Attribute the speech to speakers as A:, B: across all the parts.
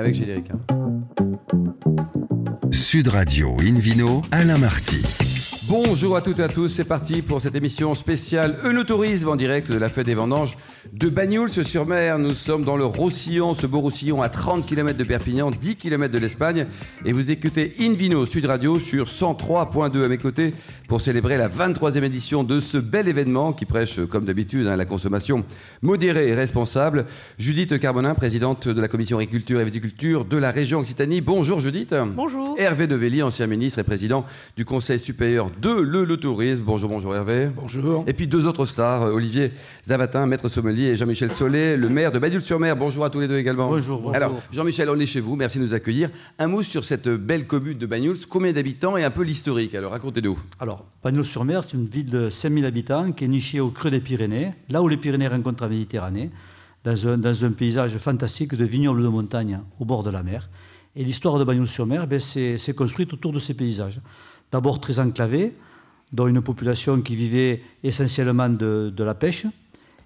A: Avec générique. Hein.
B: Sud Radio Invino, Alain Marty.
A: Bonjour à toutes et à tous, c'est parti pour cette émission spéciale Eunotourisme en direct de la fête des vendanges de Bagnols-sur-Mer. Nous sommes dans le Roussillon, ce beau Roussillon à 30 km de Perpignan, 10 km de l'Espagne. Et vous écoutez Invino Sud Radio sur 103.2 à mes côtés pour célébrer la 23e édition de ce bel événement qui prêche, comme d'habitude, hein, la consommation modérée et responsable. Judith Carbonin, présidente de la commission agriculture et viticulture de la région Occitanie. Bonjour Judith.
C: Bonjour.
A: Hervé Develli, ancien ministre et président du Conseil supérieur de le, tourisme. Bonjour, bonjour Hervé.
D: Bonjour.
A: Et puis deux autres stars, euh, Olivier Zavatin, maître sommelier, et Jean-Michel Solé, le maire de Badule-sur-Mer. Bonjour à tous les deux également.
C: Bonjour, bonjour.
A: Alors, Jean-Michel, on est chez vous, merci de nous accueillir. Un mot sur cette belle commune de Bagnols, combien d'habitants et un peu l'historique. Alors, racontez-nous.
C: Alors, Bagnols-sur-Mer, c'est une ville de 5000 habitants qui est nichée au creux des Pyrénées, là où les Pyrénées rencontrent la Méditerranée, dans un, dans un paysage fantastique de vignobles de montagne au bord de la mer. Et l'histoire de Bagnols-sur-Mer, ben, c'est construite autour de ces paysages. D'abord très enclavé, dont une population qui vivait essentiellement de, la pêche.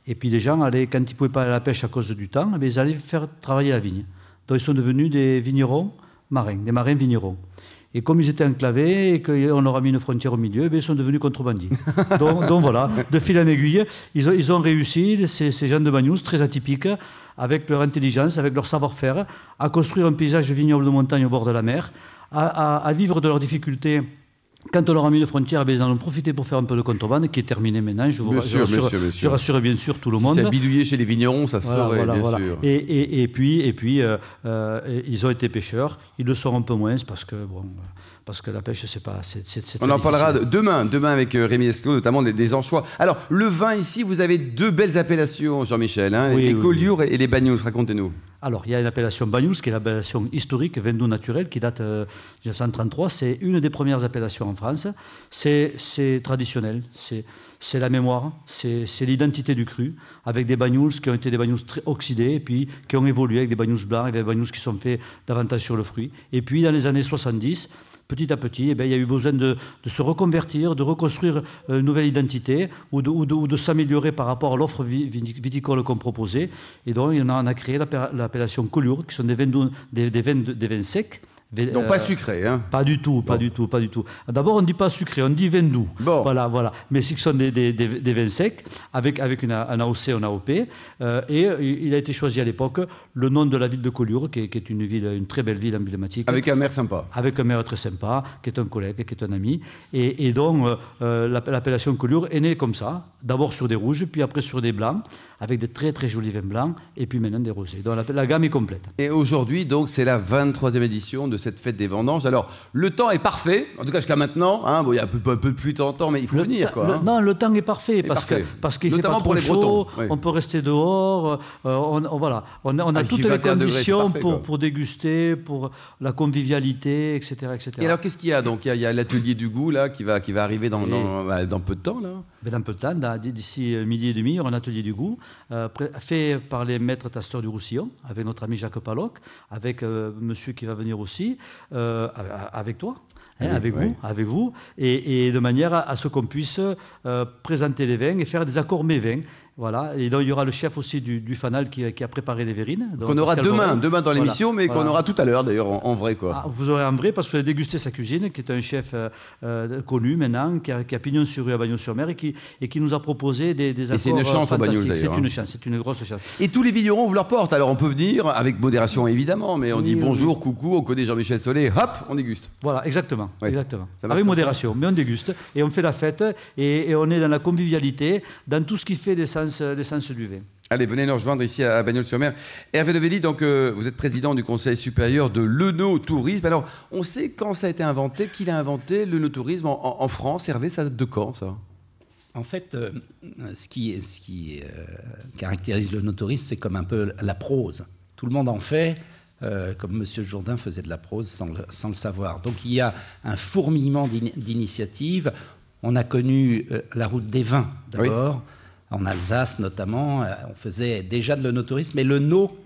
C: Et puis les gens allaient, quand ils ne pouvaient pas aller à la pêche à cause du temps, eh ils allaient faire travailler la vigne. Donc ils sont devenus des vignerons marins, des marins vignerons. Et comme ils étaient enclavés et qu'on leur a mis une frontière au milieu, eh ils sont devenus contrebandiers. donc, voilà, de fil en aiguille, ils ont, ils ont réussi, ces, gens de Bagnous, très atypiques, avec leur intelligence, avec leur savoir-faire, à construire un paysage vignoble de montagne au bord de la mer, à vivre de leurs difficultés quand on leur a mis une frontière, ben, ils en ont profité pour faire un peu de contrebande, qui est terminé maintenant. Je vous rassure, je rassure bien sûr tout le monde.
A: C'est bidouillé chez les vignerons, ça se saurait, bien sûr.
C: Et, puis, et puis euh, euh, ils ont été pêcheurs. Ils le sont un peu moins parce que bon, parce que la pêche, c'est pas.
A: On en parlera demain, demain avec euh, Rémi Esclot, notamment des, anchois. Alors, le vin ici, vous avez deux belles appellations, Jean-Michel, hein, les Collioures et les Bagnols. Racontez-nous.
C: Alors, il y a une appellation Bagnols, qui est l'appellation historique, Vendou naturel, qui date de 1933. C'est une des premières appellations en France. C'est traditionnel. C'est la mémoire, c'est l'identité du cru, avec des bagnols qui ont été des bagnols très oxydés, et puis qui ont évolué avec des bagnols blancs, avec des bagnols qui sont faits davantage sur le fruit. Et puis, dans les années 70, petit à petit, eh bien, il y a eu besoin de, se reconvertir, de reconstruire euh, une nouvelle identité ou de, s'améliorer par rapport à l'offre viticole qu'on proposait. Et donc, on a, créé l'appellation Collioure, qui sont des vins secs
A: donc pas euh, sucré, hein
C: Pas du tout, pas du tout, pas du tout. D'abord, on ne dit pas sucré, on dit vin doux. Bon. Voilà, voilà. Mais ce sont des, des, des, vins secs avec, avec une, un AOC, un AOP. Euh, et il a été choisi à l'époque le nom de la ville de Collioure, qui est, une ville, une très belle ville emblématique.
A: Avec un maire sympa.
C: Avec un maire très sympa, qui est un collègue, qui est un ami. Et, donc, euh, l'appellation Collioure est née comme ça. D'abord sur des rouges, puis après sur des blancs avec de très très jolis vins blancs et puis maintenant des rosés. Donc la, gamme est complète.
A: Et aujourd'hui, donc, c'est la 23e édition de cette fête des vendanges. Alors, le temps est parfait, en tout cas jusqu'à maintenant. Hein, bon, il y a un peu, un peu plus de temps, mais il faut venir. Quoi,
C: hein. Non, le temps est parfait parce que parce qu'il fait pas trop pour les chaud, on peut rester dehors. Euh, on, voilà, on, a ah, toutes les conditions pour, pour déguster, pour la convivialité, etc. etc.
A: Et alors, qu'est-ce qu'il y a Donc, il y a, l'atelier du goût là qui va, qui va arriver dans, dans, bah, dans peu de temps. là.
C: Mais dans peu de temps, d'ici euh, midi et demi, il y aura un atelier du goût euh, fait par les maîtres tasteurs du Roussillon, avec notre ami Jacques Paloc, avec euh, monsieur qui va venir aussi, avec toi. Hein, avec, Vous, avec vous, et, de manière à, ce qu'on puisse présenter les vins et faire des accords vins voilà, et donc il y aura le chef aussi du, Fanal qui, a préparé les verrines.
A: Qu'on aura demain, demain dans l'émission, mais qu'on aura tout à l'heure d'ailleurs en, vrai. Quoi.
C: Ah, vous aurez en vrai parce que vous allez déguster sa cuisine, qui est un chef euh, euh, connu maintenant, qui a, qui a, pignon sur rue à Bagnon-sur-Mer et qui, et qui nous a proposé des, des
A: C'est une chance
C: fantastiques.
A: C'est
C: une hein. chance, c'est une grosse chance.
A: Et tous les vignerons vous leur portent. Alors on peut venir, avec modération évidemment, mais on dit bonjour, coucou, on connaît Jean-Michel Solé, hop, on déguste.
C: Voilà, exactement. exactement. Avec modération, mais on déguste et on fait la fête et, et, on est dans la convivialité, dans tout ce qui fait l'essence du
A: Allez, venez nous rejoindre ici à Bagnols-sur-Mer. Hervé Develli, donc, euh, vous êtes président du Conseil supérieur de l'œnotourisme. Alors, on sait quand ça a été inventé, qui l'a inventé, l'œnotourisme en, en, France. Hervé, ça date de quand, ça?
E: En fait, euh, ce qui, ce qui euh, caractérise le notourisme, c'est comme un peu la prose. Tout le monde en fait, comme M. Jourdain faisait de la prose sans le, sans le savoir. Donc il y a un fourmillement d'initiatives. On a connu la route des vins d'abord en Alsace notamment, euh, on faisait déjà de l'onotourisme, mais le,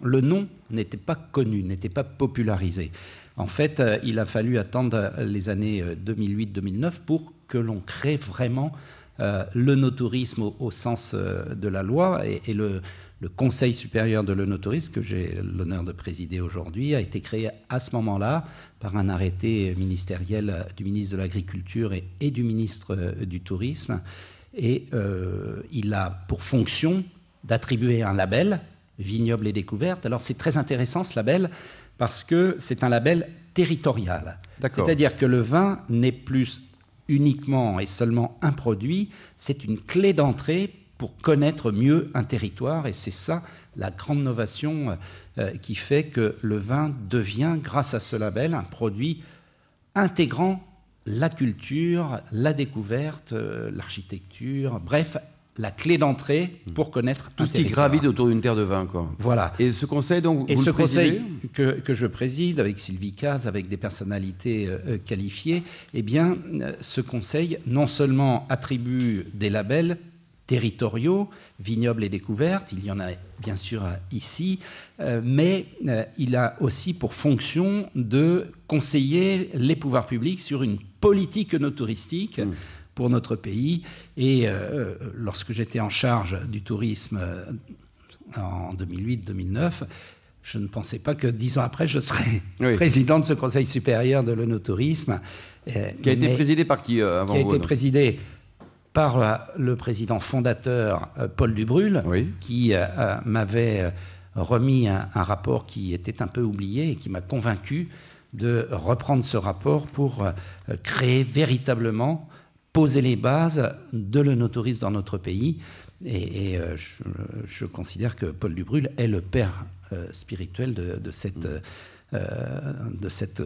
E: le nom n'était pas connu, n'était pas popularisé. En fait, euh, il a fallu attendre les années 2008-2009 euh, pour que l'on crée vraiment le no-tourisme au, sens de la loi. Et, le, Conseil supérieur de l'œnotourisme, que j'ai l'honneur de présider aujourd'hui, a été créé à ce moment-là par un arrêté ministériel du ministre de l'Agriculture et, du ministre du Tourisme. Et euh, il a pour fonction d'attribuer un label, vignoble et découverte. Alors c'est très intéressant ce label parce que c'est un label territorial. C'est-à-dire que le vin n'est plus uniquement et seulement un produit, c'est une clé d'entrée pour connaître mieux un territoire. Et c'est ça la grande innovation euh, qui fait que le vin devient, grâce à ce label, un produit intégrant la culture, la découverte, euh, l'architecture, bref, la clé d'entrée pour connaître
A: tout ce qui gravite autour d'une terre de vin. Quoi.
E: Voilà.
A: Et ce conseil, donc,
E: Et
A: vous
E: ce
A: le présidez
E: conseil que, que, je préside avec Sylvie Caz, avec des personnalités euh, qualifiées, eh bien, euh, ce conseil non seulement attribue des labels territoriaux, vignobles et découvertes, il y en a bien sûr ici, euh, mais euh, il a aussi pour fonction de conseiller les pouvoirs publics sur une politique no touristique. Mmh pour notre pays. Et euh, lorsque j'étais en charge du tourisme euh, en 2008-2009, je ne pensais pas que dix ans après, je serais oui. président de ce Conseil supérieur de l'onotourisme.
A: Euh, qui a été présidé par qui avant
E: Qui a
A: vous,
E: été présidé par le président fondateur Paul Dubrul,
A: Oui.
E: qui m'avait remis un, un rapport qui était un peu oublié et qui m'a convaincu de reprendre ce rapport pour créer véritablement poser les bases de l'onotourisme dans notre pays. Et, et euh, je, je, considère que Paul Dubrul est le père euh, spirituel de, de cette. Euh, de cette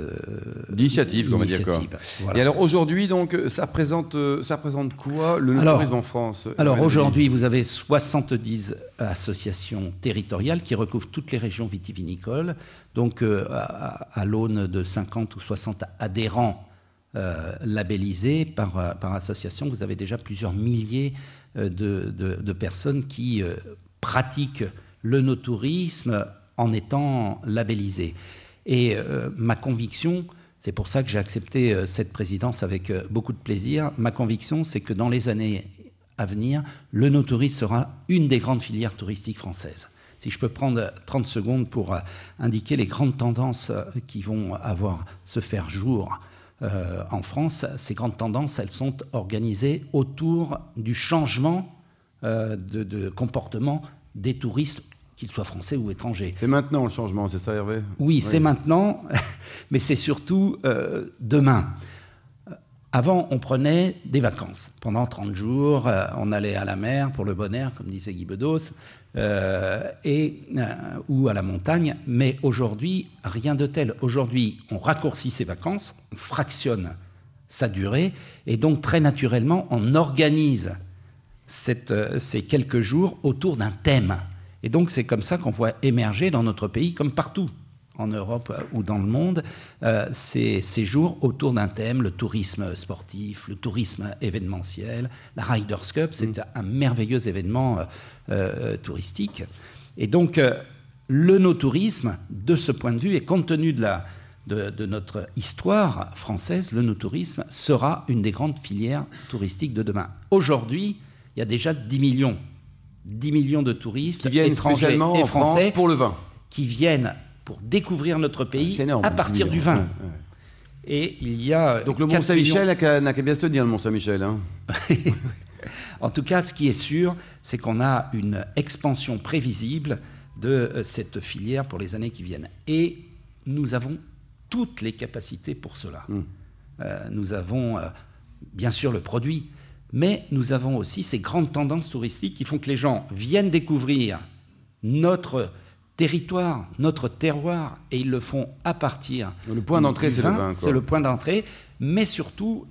A: initiative, on va dire quoi.
E: Voilà.
A: Et alors aujourd'hui, donc, ça représente, ça représente quoi le tourisme en France
E: Alors aujourd'hui, vous avez 70 associations territoriales qui recouvrent toutes les régions vitivinicoles. Donc euh, à, à l'aune de 50 ou 60 adhérents euh, labellisés par, euh, par association, vous avez déjà plusieurs milliers euh, de, de- de personnes qui euh, pratiquent le no-tourisme en étant labellisées. Et euh, ma conviction, c'est pour ça que j'ai accepté euh, cette présidence avec euh, beaucoup de plaisir, ma conviction, c'est que dans les années à venir, le no-tourisme sera une des grandes filières touristiques françaises. Si je peux prendre 30 secondes pour indiquer les grandes tendances qui vont avoir se faire jour en France, ces grandes tendances, elles sont organisées autour du changement de, de comportement des touristes, qu'ils soient français ou étrangers.
A: C'est maintenant le changement, c'est ça Hervé?
E: Oui, c'est maintenant, mais c'est surtout euh, demain. Euh, Avant, on prenait des vacances. Pendant 30 jours, euh, on allait à la mer pour le bon air, comme disait Guy Bedos, euh, et, euh, ou à la montagne. Mais aujourd'hui, rien de tel. Aujourd'hui, on raccourcit ses vacances, on fractionne sa durée, et donc très naturellement, on organise cette, ces quelques jours autour d'un thème. Et donc c'est comme ça qu'on voit émerger dans notre pays, comme partout en Europe ou dans le monde, euh, ces, ces jours autour d'un thème, le tourisme sportif, le tourisme événementiel, la Riders Cup, c'est un merveilleux événement euh, euh, touristique. Et donc le no-tourisme, de ce point de vue, et compte tenu de la, de, de notre histoire française, le no-tourisme sera une des grandes filières touristiques de demain. Aujourd'hui, il y a déjà 10 millions, 10 millions de touristes
A: Qui viennent
E: étrangers et français
A: pour le vin.
E: qui viennent pour découvrir notre pays
A: énorme.
E: à
A: 10
E: partir du vin.
A: Ouais, ouais.
E: Et il y a
A: Donc le
E: 4
A: Mont-Saint-Michel n'a qu'à bien se tenir, le Mont-Saint-Michel. Hein.
E: En tout cas, ce qui est sûr, c'est qu'on a une expansion prévisible de euh, cette filière pour les années qui viennent. Et nous avons toutes les capacités pour cela.
A: Mm.
E: Euh, nous avons euh, bien sûr le produit, mais nous avons aussi ces grandes tendances touristiques qui font que les gens viennent découvrir notre territoire, notre terroir, et ils le font à partir.
A: Le point d'entrée, c'est le vin.
E: C'est le point d'entrée, mais surtout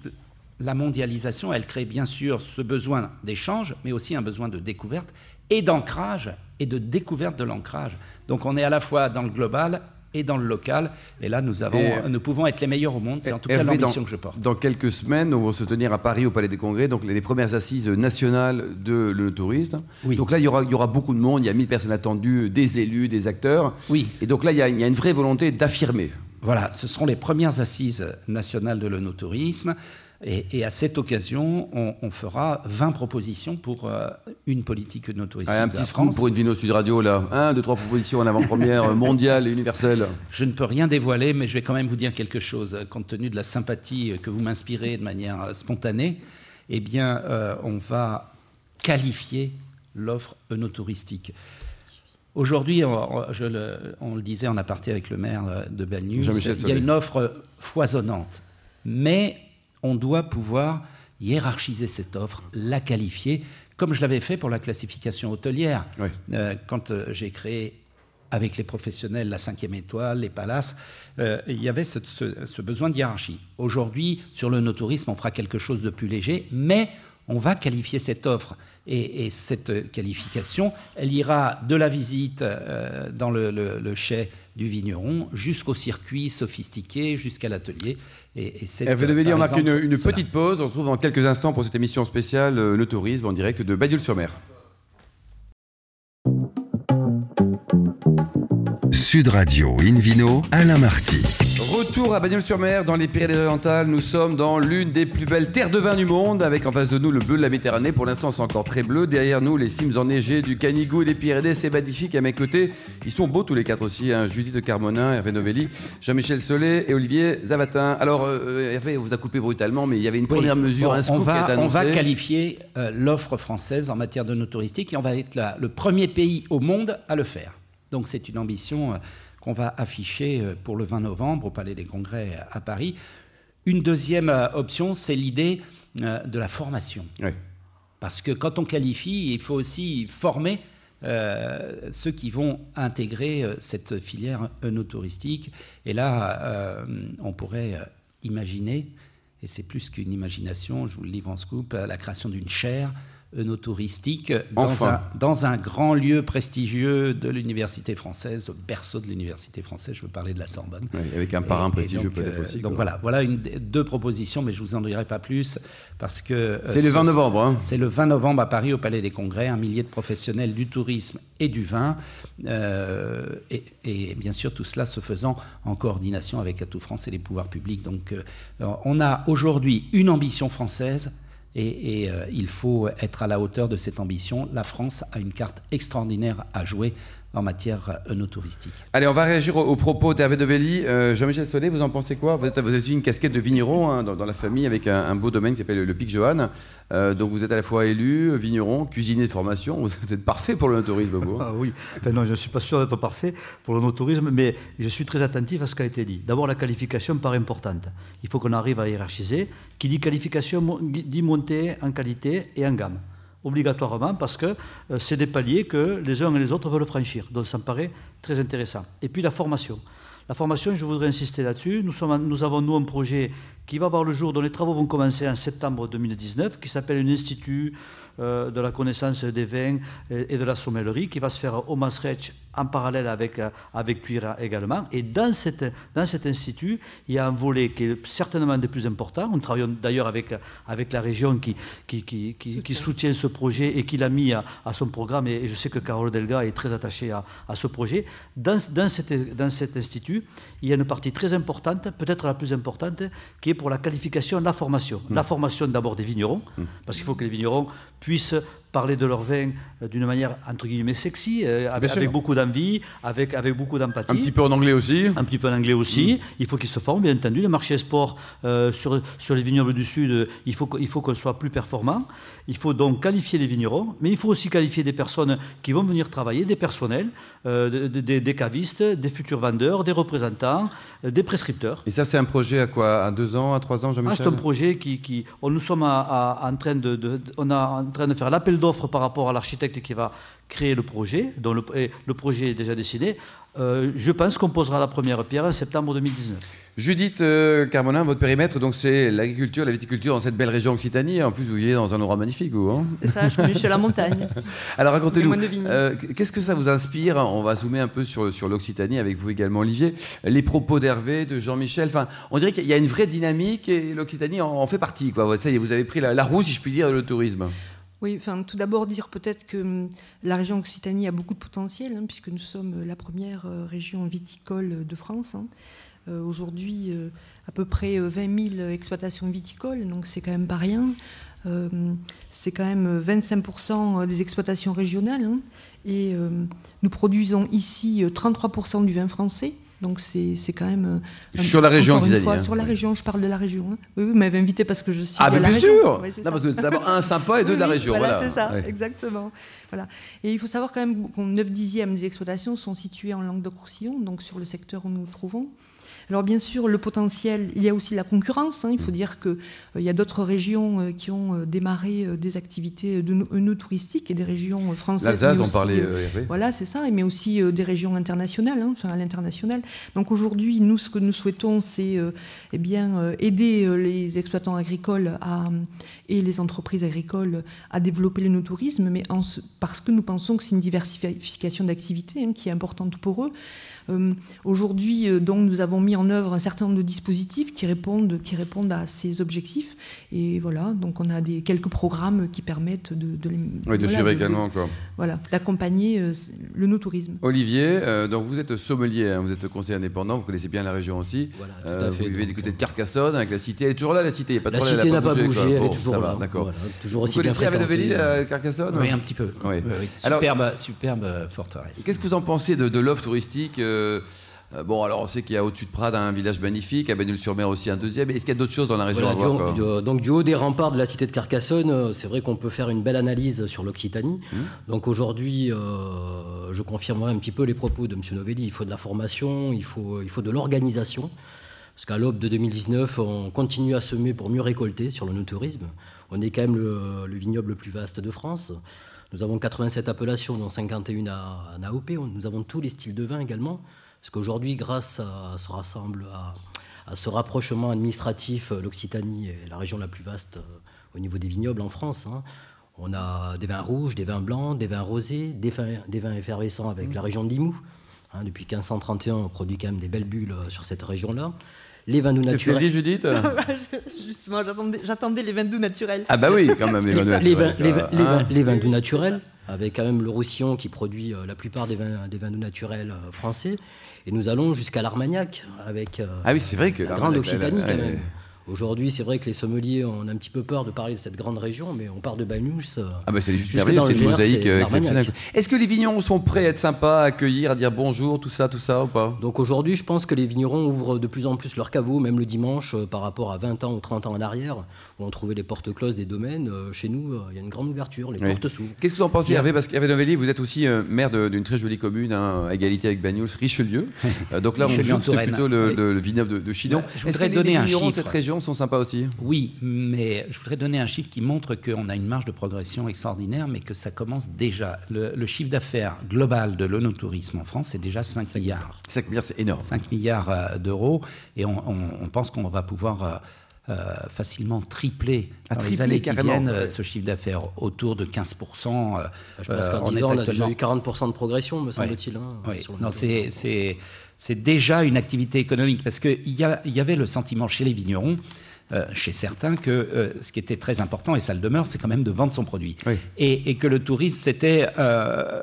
E: la mondialisation, elle crée bien sûr ce besoin d'échange, mais aussi un besoin de découverte et d'ancrage et de découverte de l'ancrage. Donc on est à la fois dans le global et dans le local, et là nous, avons,
A: Et-
E: nous pouvons être les meilleurs au monde. C'est en tout cas
A: Hervé,
E: l'ambition
A: dans,
E: que je porte.
A: Dans quelques semaines, on va se tenir à Paris au Palais des Congrès, donc les, les premières assises nationales de le tourisme.
E: Oui.
A: Donc là, il y, aura, il y aura beaucoup de monde, il y a 1000 personnes attendues, des élus, des acteurs.
E: Oui.
A: Et donc là, il y a, il y a une vraie volonté d'affirmer.
E: Voilà, ce seront les premières assises nationales de l'onotourisme. Et, à cette occasion, on, fera 20 propositions pour euh, une politique œnotouristique.
A: un petit scoop pour une Vino Sud Radio, là. Un, deux, trois propositions en avant-première mondiale et universelle.
E: Je ne peux rien dévoiler, mais je vais quand même vous dire quelque chose. Compte tenu de la sympathie que vous m'inspirez de manière spontanée, eh bien, on va qualifier l'offre œnotouristique. Aujourd'hui, on, le, disait en aparté avec le maire de Bagneux, il y a une offre foisonnante. Mais on doit pouvoir hiérarchiser cette offre, la qualifier, comme je l'avais fait pour la classification hôtelière. Euh, quand euh, j'ai créé avec les professionnels la cinquième étoile, les palaces, euh, il y avait ce, besoin de hiérarchie. Aujourd'hui, sur le no-tourisme, on fera quelque chose de plus léger, mais on va qualifier cette offre. Et, cette qualification, elle ira de la visite euh, dans le, chai du vigneron jusqu'au circuit sophistiqué, jusqu'à l'atelier.
A: Et, et vous devez dire, on marque une, petite pause. On se retrouve dans quelques instants pour cette émission spéciale, euh, le tourisme en direct de Bayeul-sur-Mer.
B: Sud Radio Invino, Alain Marty.
A: Retour à Bagnols-sur-Mer, dans les Pyrénées-Orientales. Nous sommes dans l'une des plus belles terres de vin du monde, avec en face de nous le bleu de la Méditerranée. Pour l'instant, c'est encore très bleu. Derrière nous, les cimes enneigées du Canigou des Pyrénées. C'est magnifique. À mes côtés, ils sont beaux tous les quatre aussi. Hein. Judith Carmonin, Hervé Novelli, Jean-Michel Solé et Olivier Zavatin. Alors, euh, Hervé, vous a coupé brutalement, mais il y avait une première mesure, un scoop
E: on va,
A: qui est
E: On va qualifier euh, l'offre française en matière de no touristique et on va être le premier pays au monde à le faire. Donc, c'est une ambition. Euh, qu'on va afficher euh, pour le 20 novembre au Palais des Congrès à Paris. Une deuxième euh, option, c'est l'idée euh, de la formation. Parce que quand on qualifie, il faut aussi former ceux qui vont intégrer cette filière œnotouristique. Et là, on pourrait imaginer, et c'est plus qu'une imagination, je vous le livre en scoop, la création d'une chaire œnotouristique dans, un, dans un grand lieu prestigieux de l'université française, au berceau de l'université française, je veux parler de la Sorbonne.
A: avec un parrain prestigieux peut-être euh, aussi.
E: Donc voilà, voilà une, deux propositions, mais je vous en dirai pas plus parce que... Euh,
A: c'est le 20 novembre. Hein.
E: C'est le 20 novembre à Paris au Palais des Congrès, un millier de professionnels du tourisme et du vin, euh, et, et, bien sûr tout cela se faisant en coordination avec Atout France et les pouvoirs publics. Donc on a aujourd'hui une ambition française et, euh, il faut être à la hauteur de cette ambition. La France a une carte extraordinaire à jouer en matière œnotouristique.
A: Allez, on va réagir aux, propos d'Hervé Develli. Euh, Jean-Michel Solé, vous en pensez quoi? Vous, êtes, vous avez une casquette de vigneron hein, dans, la famille avec un, beau domaine qui s'appelle le, Pic Johan. Euh, donc vous êtes à la fois élu, vigneron, cuisinier de formation. Vous êtes parfait pour le tourisme, vous.
C: ah, oui, non, je ne suis pas sûr d'être parfait pour le tourisme, mais je suis très attentif à ce qui a été dit. D'abord, la qualification paraît importante. Il faut qu'on arrive à hiérarchiser. Qui dit qualification dit monter en qualité et en gamme obligatoirement parce que euh, c'est des paliers que les uns et les autres veulent franchir. Donc ça me paraît très intéressant. Et puis la formation. La formation, je voudrais insister là-dessus. Nous, nous avons, nous, un projet qui va voir le jour, dont les travaux vont commencer en septembre 2019, qui s'appelle un institut euh, de la connaissance des vins et, de la sommellerie, qui va se faire au Maastricht en parallèle avec, euh, avec Cuira également. Et dans, cette, dans cet institut, il y a un volet qui est certainement des plus importants. Nous travaillons d'ailleurs avec, avec la région qui, qui, qui, qui, soutient ce projet et qui l'a mis à, son programme. Et, je sais que Carole Delga est très attachée à, à ce projet. Dans, dans, cet, dans cet institut, il y a une partie très importante, peut-être la plus importante, qui est pour la qualification, la formation. Mmh. La formation d'abord des vignerons, mmh. parce qu'il faut que les vignerons puissent parler de leur vin euh, d'une manière entre guillemets sexy, euh, avec, beaucoup d'envie, avec, avec beaucoup d'empathie.
A: Un petit peu en anglais aussi.
C: Un petit peu en anglais aussi. Mm. Il faut qu'ils se forment, bien entendu. Le marché sport euh, sur, sur les vignobles du Sud, il faut, il faut qu'on soit plus performant. Il faut donc qualifier les vignerons, mais il faut aussi qualifier des personnes qui vont venir travailler, des personnels, des, cavistes, des futurs vendeurs, des représentants, des prescripteurs.
A: Et ça, c'est un projet à quoi? À deux ans, à trois ans, Jean-Michel
C: ah, C'est un projet qui, qui nous sommes en train de, on a en train de faire l'appel d'offres par rapport à l'architecte qui va créer le projet, dont le, le projet est déjà décidé. Euh, je pense qu'on posera la première pierre en septembre 2019.
A: Judith euh, Carmonin, votre périmètre, donc c'est l'agriculture, la viticulture dans cette belle région Occitanie. En plus, vous vivez dans un endroit magnifique, vous. Hein
D: c'est ça, je suis à la montagne.
A: Alors racontez-nous, euh, qu'est-ce que ça vous inspire? On va zoomer un peu sur, sur l'Occitanie avec vous également, Olivier. Les propos d'Hervé, de Jean-Michel, enfin, on dirait qu'il y a une vraie dynamique et l'Occitanie en, fait partie. Quoi. Vous, vous avez pris la, la roue, si je puis dire, de le tourisme.
D: Oui, enfin, tout d'abord dire peut-être que hum, la région Occitanie a beaucoup de potentiel, hein, puisque nous sommes la première euh, région viticole de France. Hein. Aujourd'hui, à peu près 20 000 exploitations viticoles, donc c'est quand même pas rien. c'est quand même 25% des exploitations régionales. Hein. et nous produisons ici 33% du vin français. Donc c'est quand même.
A: Euh, sur la région,
D: une fois, Sur la région, je parle de la région. Hein. Oui, vous m'avez invité parce que je suis.
A: Ah, mais
D: bien
A: sûr d'abord un sympa et deux de la région.
D: Voilà, c'est ça, exactement. Voilà. Et il faut savoir quand même que 9 dixièmes des exploitations sont situées en Languedoc-Roussillon, donc sur le secteur où nous nous trouvons. Alors bien sûr, le potentiel, il y a aussi la concurrence. Hein. Il faut dire qu'il euh, y a d'autres régions euh, qui ont euh, démarré des activités de nous touristiques et des régions françaises.
A: L'Alsace, on parlait.
D: voilà, c'est ça, mais aussi des régions internationales, hein, enfin à l'international. Donc aujourd'hui, nous, ce que nous souhaitons, c'est eh bien aider les exploitants agricoles à, et les entreprises agricoles à développer le no-tourisme, mais parce que nous pensons que c'est une diversification d'activités hein, qui est importante pour eux. Euh, aujourd'hui, donc, nous avons mis en œuvre un certain nombre de dispositifs qui répondent, qui répondent à ces objectifs. Et voilà, donc on a des, quelques programmes qui permettent de, de
A: oui, de suivre également. Quoi.
D: Voilà, d'accompagner euh, le no-tourisme.
A: Olivier, donc vous êtes sommelier, hein, vous êtes conseiller indépendant, vous connaissez bien la région aussi. Voilà, vous vivez du côté de Carcassonne, avec la cité. Elle est toujours là, la cité
F: pas La cité n'a pas bougé, elle est toujours là.
A: D'accord.
F: toujours aussi vous bien
A: fréquentée. Carcassonne
E: Oui, un petit peu. Oui. Superbe, superbe forteresse.
A: Qu'est-ce que vous en pensez de, de l'offre touristique euh, bon, alors on sait qu'il y a au-dessus de Prades un village magnifique, à Bagnoul-sur-Mer aussi un deuxième. Est-ce qu'il y a d'autres choses dans la région à voir,
F: du, Donc du haut des remparts de la cité de Carcassonne, euh, c'est vrai qu'on peut faire une belle analyse sur l'Occitanie. Mmh. Donc aujourd'hui, euh, je confirmerai un petit peu les propos de M. Novelli. Il faut de la formation, il faut, il faut de l'organisation. Parce qu'à l'aube de 2019, on continue à semer pour mieux récolter sur le no-tourisme. On est quand même le, vignoble le plus vaste de France. Nous avons 87 appellations, dont 51 à, à AOP. Nous avons tous les styles de vin également. Parce qu'aujourd'hui, grâce à, ce rassemble, à, ce rapprochement administratif, euh, l'Occitanie est la région la plus vaste euh, au niveau des vignobles en France. Hein. On a des vins rouges, des vins blancs, des vins rosés, des vins, effervescents avec mmh. la région de Limoux. Hein, depuis 1531, on produit quand même des belles bulles euh, sur cette région-là.
A: Les vins doux naturels. Que Judith
D: Justement, j'attendais les vins doux naturels.
A: Ah bah oui, quand même, les vins doux naturels.
F: Les, vins, doux naturels, avec quand même le Roussillon qui produit la plupart des vins, des vins doux naturels français. Et nous allons jusqu'à l'Armagnac avec euh,
A: ah oui, c'est vrai que
F: la Grande Occitanie quand même. Aujourd'hui, c'est vrai que les sommeliers ont un petit peu peur de parler de cette grande région, mais on part de Bagnous. Euh,
A: ah bah c'est juste merveilleux, c'est une mosaïque euh, exceptionnelle. Est-ce que les vignerons sont prêts à être sympas, à accueillir, à dire bonjour, tout ça, tout ça ou pas?
F: Donc aujourd'hui, je pense que les vignerons ouvrent de plus en plus leurs caveaux, même le dimanche, par rapport à 20 ans ou 30 ans en arrière, où on trouvait les portes closes des domaines. chez nous, il y a une grande ouverture, les portes s'ouvrent.
A: Qu'est-ce que vous en pensez, Hervé? Parce qu'Hervé Novelli, vous êtes aussi maire d'une très jolie commune, hein, à égalité avec Bagnous, Richelieu. donc là, on joue plutôt le, vignoble de, Chinon. Est-ce que les vignerons de cette région sont sympas aussi?
E: Oui, mais je voudrais donner un chiffre qui montre qu'on a une marge de progression extraordinaire, mais que ça commence déjà. Le, chiffre d'affaires global de l'onotourisme en France, c'est déjà 5 milliards.
A: 5 milliards, c'est énorme.
E: 5 milliards euh, d'euros, et on, pense qu'on va pouvoir... Euh, euh, facilement tripler
A: à dans les années qui viennent
E: ce chiffre d'affaires autour de 15%.
F: je pense qu'en 10 ans, on a déjà eu 40% de progression, me semble-t-il. Hein,
E: oui. Non, c'est déjà une activité économique, parce qu'il y, y avait le sentiment chez les vignerons euh, chez certains que euh, ce qui était très important, et ça le demeure, c'est quand même de vendre son produit. Et, que le tourisme, c'était euh,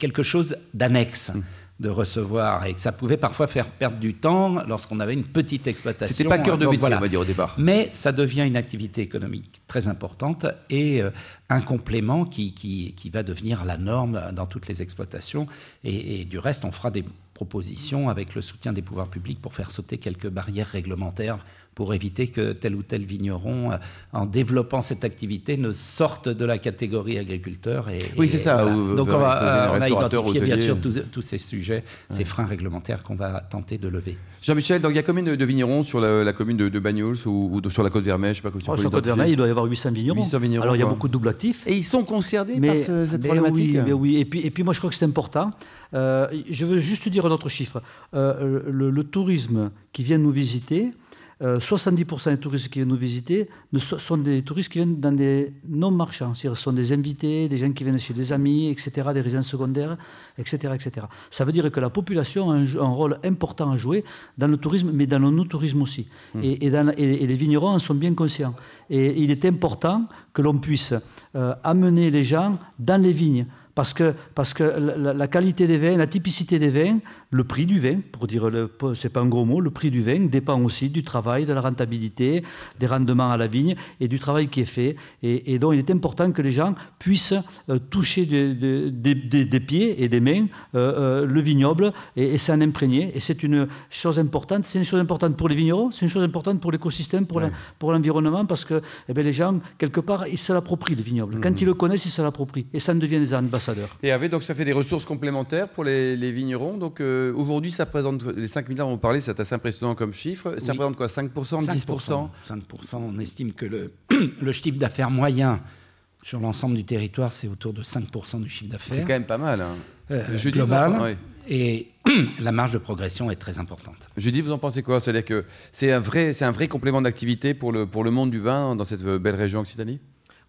E: quelque chose d'annexe. Hum. De recevoir et que ça pouvait parfois faire perdre du temps lorsqu'on avait une petite exploitation.
A: C'était pas cœur de métier, on va dire au départ.
E: Mais ça devient une activité économique très importante et un complément qui, qui, qui, va devenir la norme dans toutes les exploitations. Et, et, du reste, on fera des propositions avec le soutien des pouvoirs publics pour faire sauter quelques barrières réglementaires pour éviter que tel ou tel vigneron, euh, en développant cette activité, ne sorte de la catégorie agriculteur. Et,
A: oui, c'est ça.
E: Donc on, va, on a identifié bien sûr tous ces sujets, ces freins réglementaires qu'on va tenter de lever.
A: Jean-Michel, il y a combien de, vignerons sur la, commune de, de Bagnols ou, sur la côte d'Hermès
C: Sur la côte d'Hermès, il doit y avoir 800 vignerons. 800 vignerons Alors il y a beaucoup de doubles actifs.
A: Et ils sont concernés par cette problématique?
C: oui, oui. Et, puis, et puis moi je crois que c'est important. Euh, je veux juste dire un autre chiffre. Euh, le, tourisme qui vient nous visiter, 70% euh, des touristes qui viennent nous visiter sont des touristes qui viennent dans des non-marchands. Ce sont des invités, des gens qui viennent chez des amis, etc., des résidents secondaires, etc., etc. Ça veut dire que la population a un, rôle important à jouer dans le tourisme, mais dans le non-tourisme aussi. Mmh. Et, et, les vignerons en sont bien conscients. Et il est important que l'on puisse euh, amener les gens dans les vignes parce que, parce que la, qualité des vins, la typicité des vins, le prix du vin, pour dire, c'est pas un gros mot, le prix du vin dépend aussi du travail, de la rentabilité, des rendements à la vigne et du travail qui est fait. Et, donc il est important que les gens puissent euh, toucher des pieds et des mains euh, euh, le vignoble et, s'en imprégner. Et c'est une chose importante. C'est une chose importante pour les vignerons, c'est une chose importante pour l'écosystème, pour l'environnement, parce que eh les gens, quelque part, ils se l'approprient, le vignoble. Quand mmh. ils le connaissent, ils se l'approprient. Et ça en devient des ambassadeurs.
A: Et avec, donc ça fait des ressources complémentaires pour les, vignerons. Donc aujourd'hui, ça présente les 5 milliards dont vous parlez, c'est assez impressionnant comme chiffre. Ça représente quoi 5%, 10%
E: 5%. On estime que le, le chiffre d'affaires moyen sur l'ensemble du territoire, c'est autour de 5% du chiffre d'affaires.
A: C'est quand même pas mal. Hein.
E: Euh, global. Et la marge de progression est très importante.
A: dis, vous en pensez quoi? C'est-à-dire que c'est un vrai, c'est un vrai complément d'activité pour le, pour le monde du vin dans cette belle région Occitanie?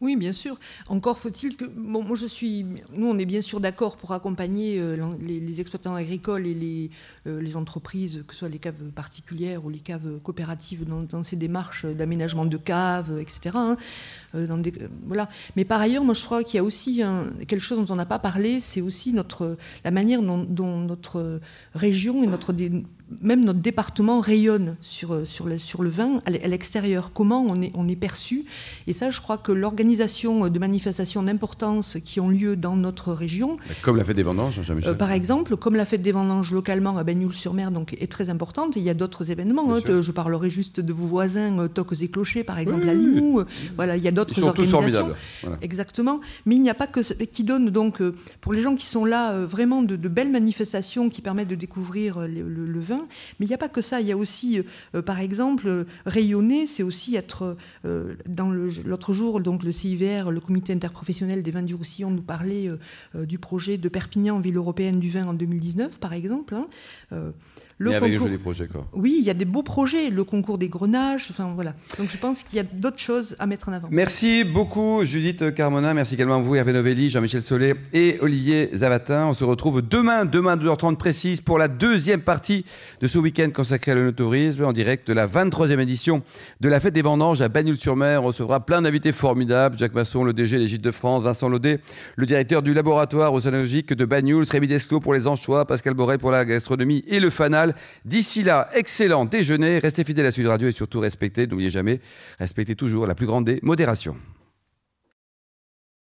D: Oui, bien sûr. Encore faut-il que. Moi, je suis. Nous, on est bien sûr d'accord pour accompagner euh, les, exploitants agricoles et les, euh, les, entreprises, que ce soit les caves particulières ou les caves coopératives, dans, ces démarches d'aménagement de caves, etc. Hein, euh, voilà. Mais par ailleurs, moi, je crois qu'il y a aussi quelque chose dont on n'a pas parlé, c'est aussi notre, la manière dont, notre région et notre même notre département rayonne sur, euh, sur, le, sur le vin à l'extérieur. Comment on est, on est perçu? Et ça, je crois que l'organisation de manifestations d'importance qui ont lieu dans notre région.
A: Comme la fête des vendanges,
D: euh, Par exemple, comme la fête des vendanges localement à Bagnoul-sur-Mer donc, est très importante. il y a d'autres événements. Hein, je parlerai juste de vos voisins, euh, Toques et Clochers, par exemple, à Limoux. Voilà, il y a d'autres organisations. Tous formidables. Exactement. Mais il n'y a pas que qui donne donc, pour les gens qui sont là, vraiment de, belles manifestations qui permettent de découvrir le vin mais il n'y a pas que ça. Il y a aussi, euh, par exemple, euh, rayonner, c'est aussi être. Euh, dans l'autre jour, donc le CIVR, le Comité interprofessionnel des vins du Roussillon, nous parlait du projet de Perpignan, ville européenne du vin en 2019, par exemple. Hein.
A: Le il y avait des jolis projets, quoi.
D: Oui, il y a des beaux projets, le concours des grenages, enfin voilà. Donc je pense qu'il y a d'autres choses à mettre en avant.
A: Merci beaucoup Judith Carmona, merci également à vous Hervé Novelli, Jean-Michel Solé et Olivier Zavatin. On se retrouve demain, demain 12h30 précise pour la deuxième partie de ce week-end consacré à l'onotourisme en direct de la 23e édition de la fête des vendanges à Bagnoul-sur-Mer. On recevra plein d'invités formidables, Jacques Masson, le DG des Gîtes de France, Vincent Laudet, le directeur du laboratoire océanologique de Bagnoul, Rémi Desclos pour les anchois, Pascal Borel pour la gastronomie et le fanal. D'ici là, excellent déjeuner. Restez fidèles à Sud Radio et surtout respectez, n'oubliez jamais, respectez toujours la plus grande des modérations.